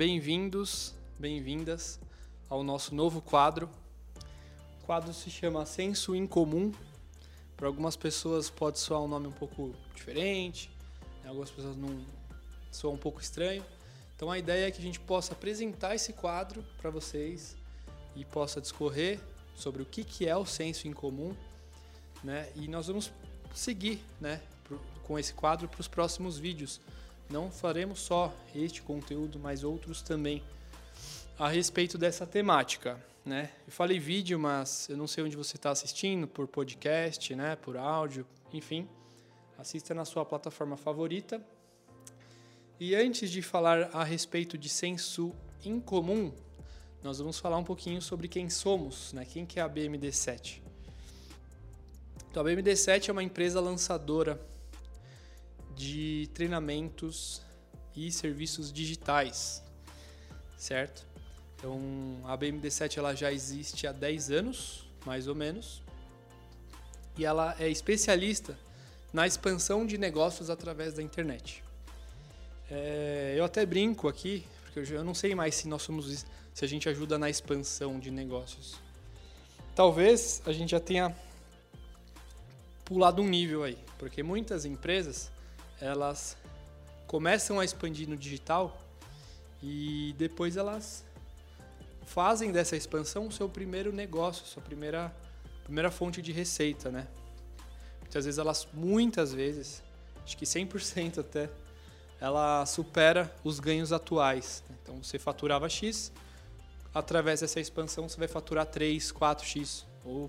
bem-vindos, bem-vindas ao nosso novo quadro. O quadro se chama Senso Incomum. Para algumas pessoas pode soar um nome um pouco diferente, né? algumas pessoas não soa um pouco estranho. Então a ideia é que a gente possa apresentar esse quadro para vocês e possa discorrer sobre o que, que é o senso incomum, né? E nós vamos seguir, né, com esse quadro para os próximos vídeos. Não faremos só este conteúdo, mas outros também a respeito dessa temática, né? Eu falei vídeo, mas eu não sei onde você está assistindo, por podcast, né, por áudio, enfim. Assista na sua plataforma favorita. E antes de falar a respeito de senso incomum, nós vamos falar um pouquinho sobre quem somos, né? Quem que é a BMD7? Então, a BMD7 é uma empresa lançadora de treinamentos e serviços digitais, certo? Então, a BMD7 ela já existe há 10 anos, mais ou menos, e ela é especialista na expansão de negócios através da internet. É, eu até brinco aqui, porque eu não sei mais se nós somos se a gente ajuda na expansão de negócios. Talvez a gente já tenha pulado um nível aí, porque muitas empresas elas começam a expandir no digital e depois elas fazem dessa expansão o seu primeiro negócio, sua primeira primeira fonte de receita, né? Muitas vezes elas muitas vezes, acho que 100% até, ela supera os ganhos atuais. Então você faturava X, através dessa expansão você vai faturar 3, 4x ou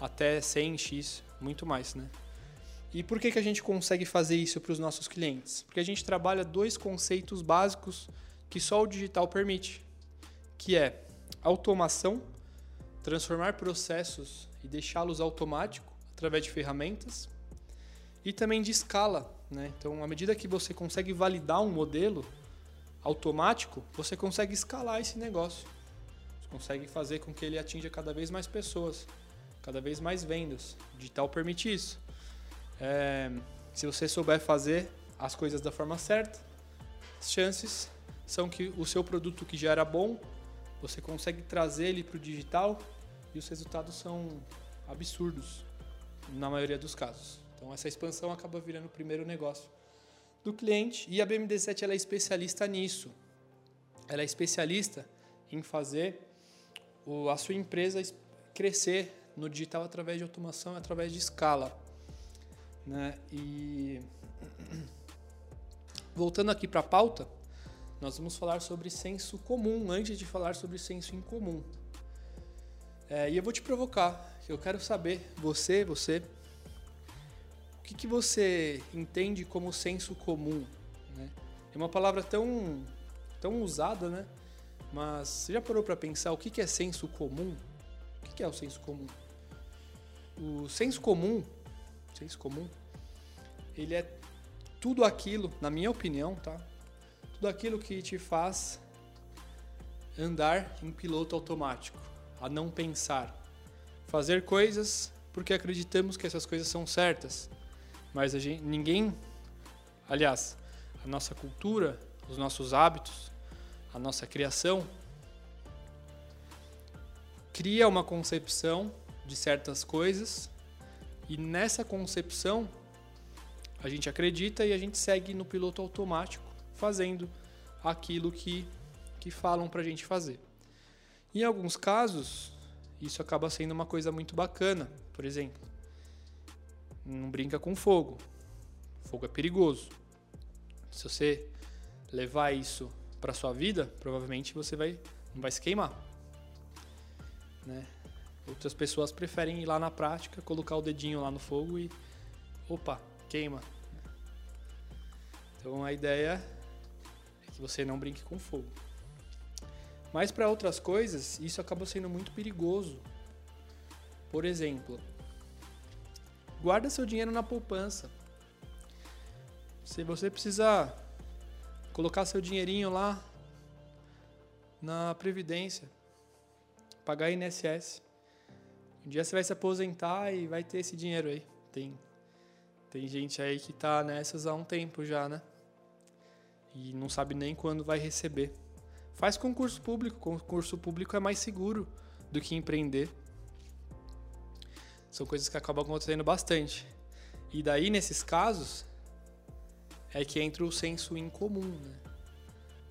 até 100x, muito mais, né? E por que, que a gente consegue fazer isso para os nossos clientes? Porque a gente trabalha dois conceitos básicos que só o digital permite, que é automação, transformar processos e deixá-los automáticos através de ferramentas, e também de escala. Né? Então, à medida que você consegue validar um modelo automático, você consegue escalar esse negócio consegue fazer com que ele atinja cada vez mais pessoas, cada vez mais vendas. O digital permite isso. É, se você souber fazer as coisas da forma certa, as chances são que o seu produto que já era bom, você consegue trazer ele para o digital e os resultados são absurdos na maioria dos casos. Então essa expansão acaba virando o primeiro negócio do cliente e a BMD7 ela é especialista nisso. Ela é especialista em fazer o, a sua empresa crescer no digital através de automação, através de escala. Né? E voltando aqui para a pauta, nós vamos falar sobre senso comum antes de falar sobre senso incomum. É, e eu vou te provocar, eu quero saber, você, você, o que, que você entende como senso comum? Né? É uma palavra tão, tão usada, né? Mas você já parou para pensar o que é senso comum? O que é o senso comum? O senso comum, senso comum, ele é tudo aquilo, na minha opinião, tá? Tudo aquilo que te faz andar em piloto automático, a não pensar, fazer coisas porque acreditamos que essas coisas são certas, mas gente, ninguém, aliás, a nossa cultura, os nossos hábitos, a nossa criação, cria uma concepção de certas coisas e nessa concepção a gente acredita e a gente segue no piloto automático fazendo aquilo que, que falam para a gente fazer. Em alguns casos, isso acaba sendo uma coisa muito bacana. Por exemplo, não brinca com fogo. Fogo é perigoso. Se você levar isso para sua vida, provavelmente você vai não vai se queimar, né? Outras pessoas preferem ir lá na prática, colocar o dedinho lá no fogo e opa, queima. Então a ideia é que você não brinque com fogo. Mas para outras coisas, isso acaba sendo muito perigoso. Por exemplo, guarda seu dinheiro na poupança. Se você precisar colocar seu dinheirinho lá na Previdência, pagar INSS. Um dia você vai se aposentar e vai ter esse dinheiro aí. Tem, tem gente aí que tá nessas há um tempo já, né? E não sabe nem quando vai receber. Faz concurso público. Concurso público é mais seguro do que empreender. São coisas que acabam acontecendo bastante. E daí, nesses casos, é que entra o senso em comum. Né?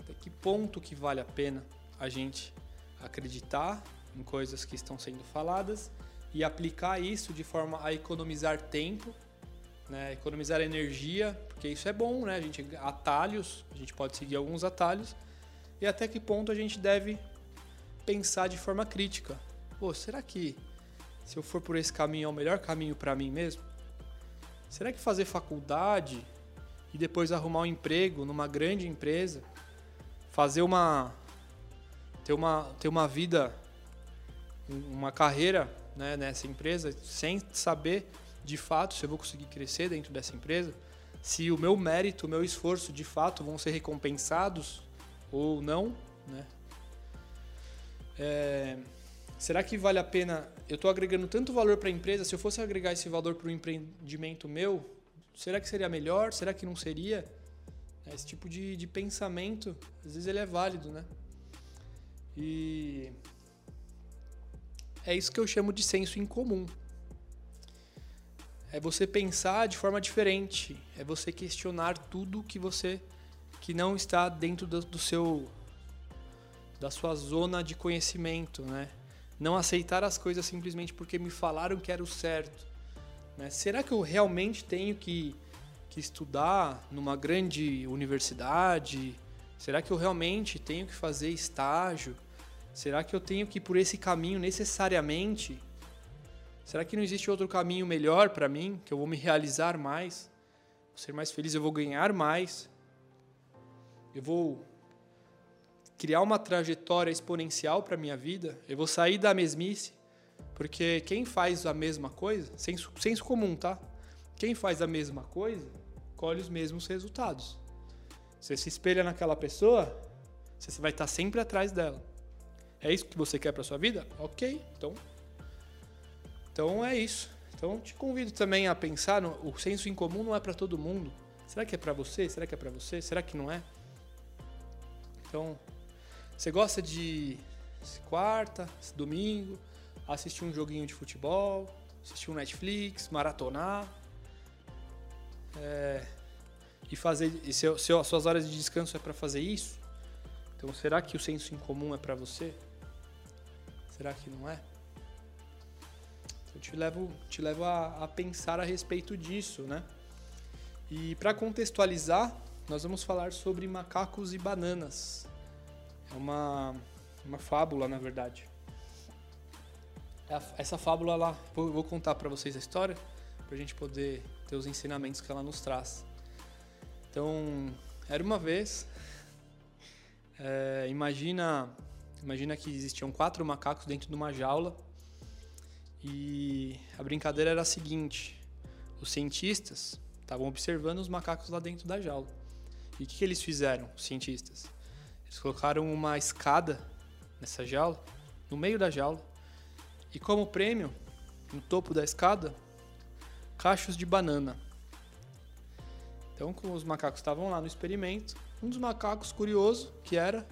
Até que ponto que vale a pena a gente acreditar em coisas que estão sendo faladas e aplicar isso de forma a economizar tempo, né? economizar energia, porque isso é bom, né? A gente atalhos, a gente pode seguir alguns atalhos e até que ponto a gente deve pensar de forma crítica. Pô, será que se eu for por esse caminho é o melhor caminho para mim mesmo? Será que fazer faculdade e depois arrumar um emprego numa grande empresa, fazer uma ter uma ter uma vida uma carreira né, nessa empresa sem saber de fato se eu vou conseguir crescer dentro dessa empresa, se o meu mérito, o meu esforço de fato vão ser recompensados ou não, né? É, será que vale a pena? Eu estou agregando tanto valor para a empresa. Se eu fosse agregar esse valor para o empreendimento meu, será que seria melhor? Será que não seria? Esse tipo de, de pensamento, às vezes ele é válido, né? E é isso que eu chamo de senso em comum. É você pensar de forma diferente, é você questionar tudo que você que não está dentro do, do seu da sua zona de conhecimento, né? Não aceitar as coisas simplesmente porque me falaram que era o certo. Né? Será que eu realmente tenho que, que estudar numa grande universidade? Será que eu realmente tenho que fazer estágio? Será que eu tenho que ir por esse caminho necessariamente? Será que não existe outro caminho melhor para mim, que eu vou me realizar mais, vou ser mais feliz, eu vou ganhar mais? eu vou criar uma trajetória exponencial para minha vida, eu vou sair da mesmice, porque quem faz a mesma coisa, senso, senso comum, tá? Quem faz a mesma coisa, colhe os mesmos resultados. Você se espelha naquela pessoa, você vai estar sempre atrás dela. É isso que você quer para sua vida? Ok, então. Então é isso. Então te convido também a pensar no o senso em comum não é para todo mundo. Será que é para você? Será que é para você? Será que não é? Então, você gosta de quarta, domingo, assistir um joguinho de futebol, assistir um Netflix, maratonar é, e fazer. E seu, seu, suas horas de descanso é para fazer isso? Então, será que o senso em comum é para você? Será que não é? Eu te levo, te levo a, a pensar a respeito disso, né? E para contextualizar, nós vamos falar sobre macacos e bananas. É uma, uma fábula, na verdade. Essa fábula lá, vou contar para vocês a história, para a gente poder ter os ensinamentos que ela nos traz. Então, era uma vez, é, imagina, imagina que existiam quatro macacos dentro de uma jaula e a brincadeira era a seguinte: os cientistas estavam observando os macacos lá dentro da jaula. E o que, que eles fizeram, os cientistas? Eles colocaram uma escada nessa jaula, no meio da jaula, e como prêmio, no topo da escada, cachos de banana. Então, como os macacos estavam lá no experimento, um dos macacos, curioso que era,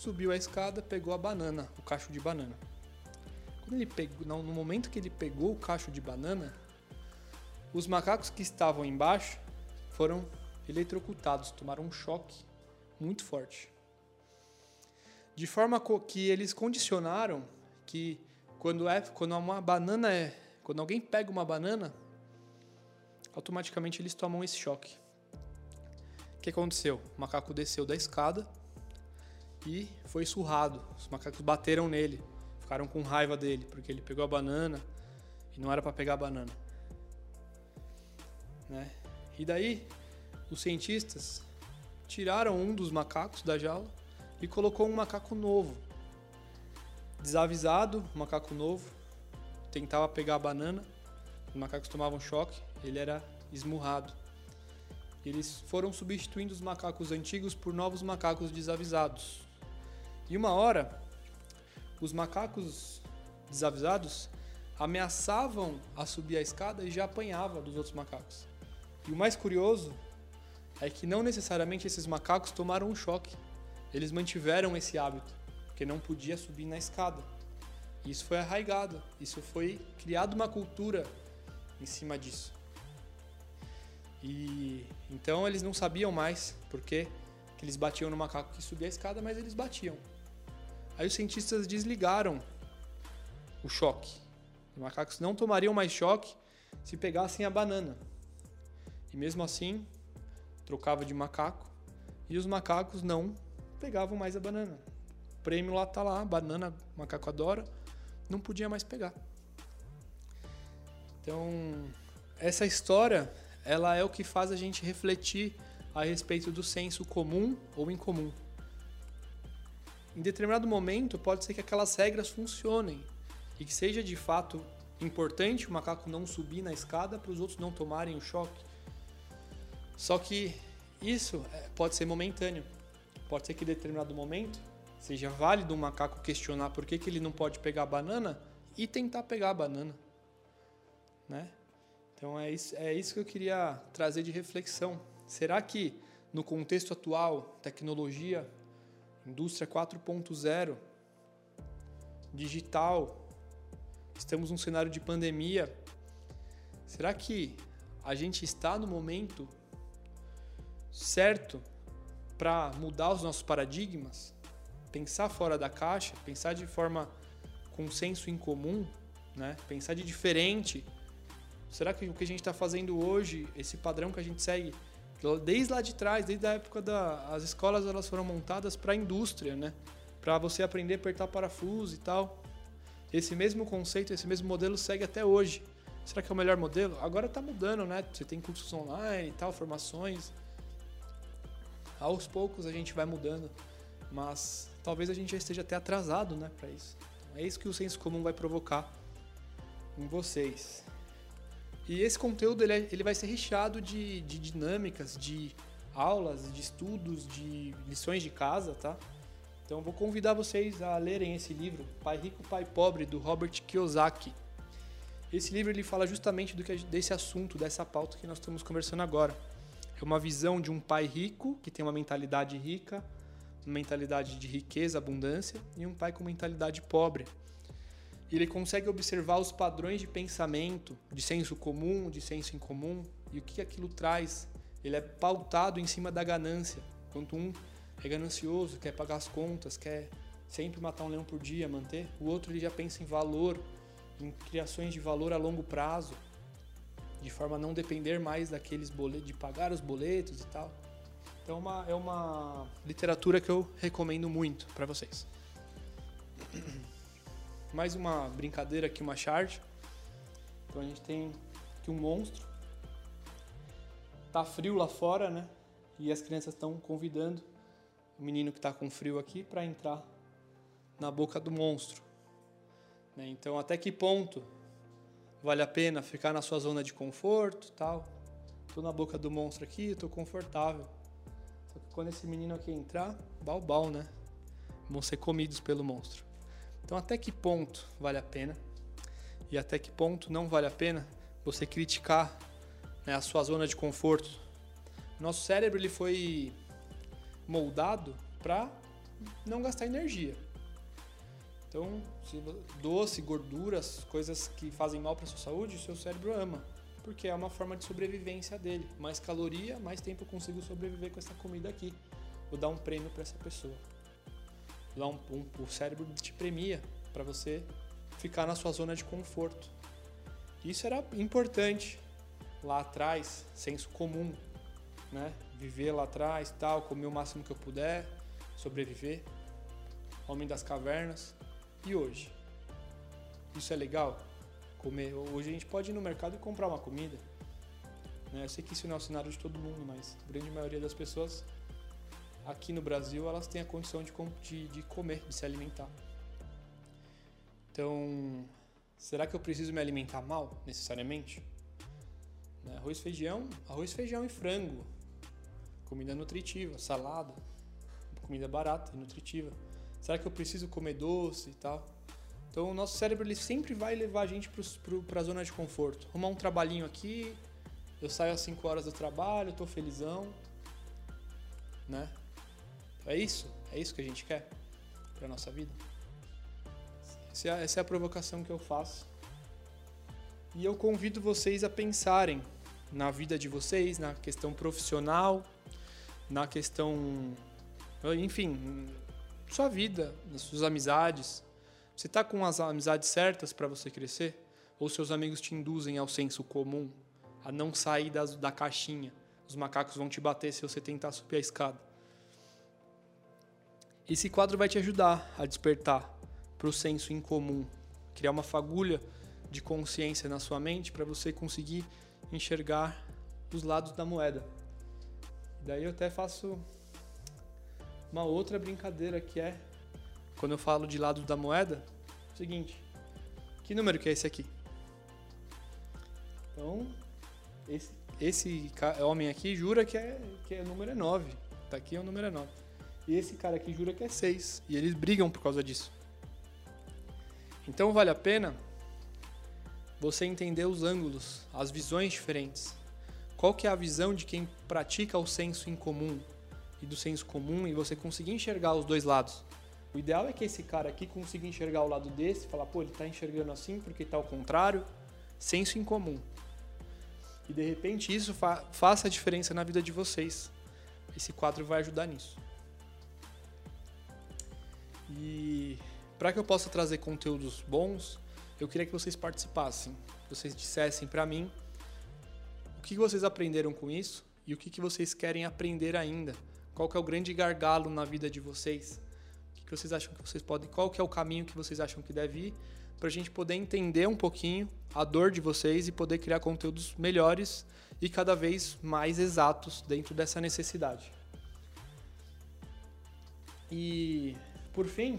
subiu a escada, pegou a banana, o cacho de banana. Quando ele pegou, no momento que ele pegou o cacho de banana, os macacos que estavam embaixo foram eletrocutados, tomaram um choque muito forte. De forma que eles condicionaram que quando é quando uma banana é, quando alguém pega uma banana, automaticamente eles tomam esse choque. O que aconteceu? O macaco desceu da escada e foi surrado. Os macacos bateram nele, ficaram com raiva dele porque ele pegou a banana e não era para pegar a banana. Né? E daí os cientistas tiraram um dos macacos da jaula e colocou um macaco novo. Desavisado, um macaco novo, tentava pegar a banana, os macacos tomavam choque, ele era esmurrado. Eles foram substituindo os macacos antigos por novos macacos desavisados. E uma hora, os macacos desavisados ameaçavam a subir a escada e já apanhava dos outros macacos. E o mais curioso é que não necessariamente esses macacos tomaram um choque. eles mantiveram esse hábito, porque não podia subir na escada. Isso foi arraigado, isso foi criado uma cultura em cima disso. E então eles não sabiam mais porque que eles batiam no macaco que subia a escada, mas eles batiam. Aí os cientistas desligaram o choque. Os macacos não tomariam mais choque se pegassem a banana. E mesmo assim, trocava de macaco e os macacos não pegavam mais a banana. O prêmio lá tá lá, banana, macaco adora, não podia mais pegar. Então, essa história, ela é o que faz a gente refletir a respeito do senso comum ou incomum. Em determinado momento, pode ser que aquelas regras funcionem e que seja de fato importante o macaco não subir na escada para os outros não tomarem o choque. Só que isso é, pode ser momentâneo. Pode ser que em determinado momento seja válido um macaco questionar por que, que ele não pode pegar a banana e tentar pegar a banana. Né? Então é isso, é isso que eu queria trazer de reflexão. Será que no contexto atual, tecnologia, indústria 4.0, digital, estamos num cenário de pandemia, será que a gente está no momento certo para mudar os nossos paradigmas, pensar fora da caixa, pensar de forma com senso em comum, né? pensar de diferente. Será que o que a gente está fazendo hoje, esse padrão que a gente segue, desde lá de trás, desde a época da as escolas elas foram montadas para a indústria, né? Para você aprender a apertar parafuso e tal. Esse mesmo conceito, esse mesmo modelo segue até hoje. Será que é o melhor modelo? Agora está mudando, né? Você tem cursos online e tal, formações aos poucos a gente vai mudando, mas talvez a gente já esteja até atrasado, né, para isso. Então, é isso que o senso comum vai provocar em vocês. E esse conteúdo ele, é, ele vai ser recheado de, de dinâmicas, de aulas, de estudos, de lições de casa, tá? Então vou convidar vocês a lerem esse livro, Pai Rico, Pai Pobre, do Robert Kiyosaki. Esse livro ele fala justamente do que, desse assunto, dessa pauta que nós estamos conversando agora. É uma visão de um pai rico, que tem uma mentalidade rica, uma mentalidade de riqueza, abundância, e um pai com mentalidade pobre. E ele consegue observar os padrões de pensamento, de senso comum, de senso incomum, e o que aquilo traz. Ele é pautado em cima da ganância. Enquanto um é ganancioso, quer pagar as contas, quer sempre matar um leão por dia, manter, o outro ele já pensa em valor, em criações de valor a longo prazo, de forma a não depender mais daqueles boletos, de pagar os boletos e tal. Então é uma, é uma literatura que eu recomendo muito para vocês. Mais uma brincadeira aqui, uma charge. Então a gente tem aqui um monstro. Tá frio lá fora, né? E as crianças estão convidando o menino que está com frio aqui para entrar na boca do monstro. Né? Então até que ponto vale a pena ficar na sua zona de conforto, tal. Tô na boca do monstro aqui, tô confortável. Só que quando esse menino aqui entrar, balbal, né? Vão ser comidos pelo monstro. Então, até que ponto vale a pena e até que ponto não vale a pena você criticar né, a sua zona de conforto? Nosso cérebro ele foi moldado para não gastar energia. Então, doce, gorduras, coisas que fazem mal para sua saúde, o seu cérebro ama, porque é uma forma de sobrevivência dele. Mais caloria, mais tempo eu consigo sobreviver com essa comida aqui. Vou dar um prêmio para essa pessoa. Lá um, um, o cérebro te premia para você ficar na sua zona de conforto. Isso era importante lá atrás, senso comum, né? Viver lá atrás, tal, comer o máximo que eu puder, sobreviver. Homem das cavernas. E hoje? Isso é legal? Comer. Hoje a gente pode ir no mercado e comprar uma comida. Né? Eu sei que isso não é o cenário de todo mundo, mas a grande maioria das pessoas aqui no Brasil elas têm a condição de, de, de comer, de se alimentar. Então, será que eu preciso me alimentar mal necessariamente? Né? Arroz, feijão, arroz, feijão e frango, comida nutritiva, salada, comida barata e nutritiva. Será que eu preciso comer doce e tal? Então o nosso cérebro ele sempre vai levar a gente para a zona de conforto. Arrumar um trabalhinho aqui, eu saio às 5 horas do trabalho, estou felizão, né? É isso? É isso que a gente quer para nossa vida? Essa é, a, essa é a provocação que eu faço. E eu convido vocês a pensarem na vida de vocês, na questão profissional, na questão, enfim, sua vida, nas suas amizades. Você está com as amizades certas para você crescer? Ou seus amigos te induzem ao senso comum, a não sair das, da caixinha? Os macacos vão te bater se você tentar subir a escada. Esse quadro vai te ajudar a despertar para o senso em comum, criar uma fagulha de consciência na sua mente para você conseguir enxergar os lados da moeda. Daí eu até faço uma outra brincadeira que é quando eu falo de lados da moeda, é o seguinte, que número que é esse aqui? Então, esse, esse homem aqui jura que, é, que é, o número é 9. Tá aqui é o número é 9. E esse cara aqui jura que é 6. E eles brigam por causa disso. Então vale a pena você entender os ângulos, as visões diferentes. Qual que é a visão de quem pratica o senso em comum e do senso comum e você conseguir enxergar os dois lados. O ideal é que esse cara aqui consiga enxergar o lado desse, falar, pô, ele está enxergando assim porque está ao contrário, senso em comum. E de repente isso fa faça a diferença na vida de vocês. Esse quadro vai ajudar nisso. E para que eu possa trazer conteúdos bons, eu queria que vocês participassem, vocês dissessem para mim o que vocês aprenderam com isso e o que vocês querem aprender ainda. Qual que é o grande gargalo na vida de vocês? O que vocês acham que vocês podem? Qual que é o caminho que vocês acham que deve ir para a gente poder entender um pouquinho a dor de vocês e poder criar conteúdos melhores e cada vez mais exatos dentro dessa necessidade. E por fim,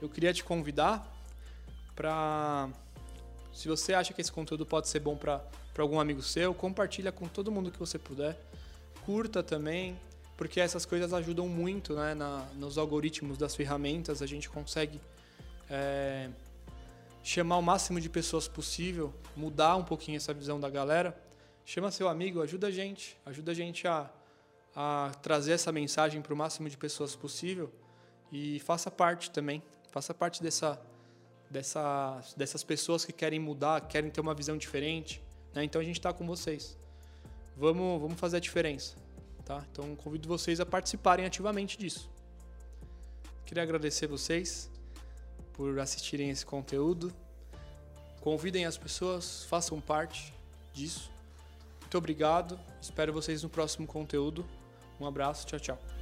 eu queria te convidar para se você acha que esse conteúdo pode ser bom para algum amigo seu, compartilha com todo mundo que você puder. Curta também, porque essas coisas ajudam muito né, na, nos algoritmos das ferramentas. A gente consegue é, chamar o máximo de pessoas possível, mudar um pouquinho essa visão da galera. Chama seu amigo, ajuda a gente, ajuda a gente a, a trazer essa mensagem para o máximo de pessoas possível e faça parte também, faça parte dessa dessa, dessas pessoas que querem mudar, querem ter uma visão diferente. Né? Então a gente está com vocês. Vamos, vamos fazer a diferença. Tá? Então convido vocês a participarem ativamente disso. Queria agradecer vocês por assistirem esse conteúdo. Convidem as pessoas, façam parte disso. Muito obrigado. Espero vocês no próximo conteúdo. Um abraço, tchau, tchau.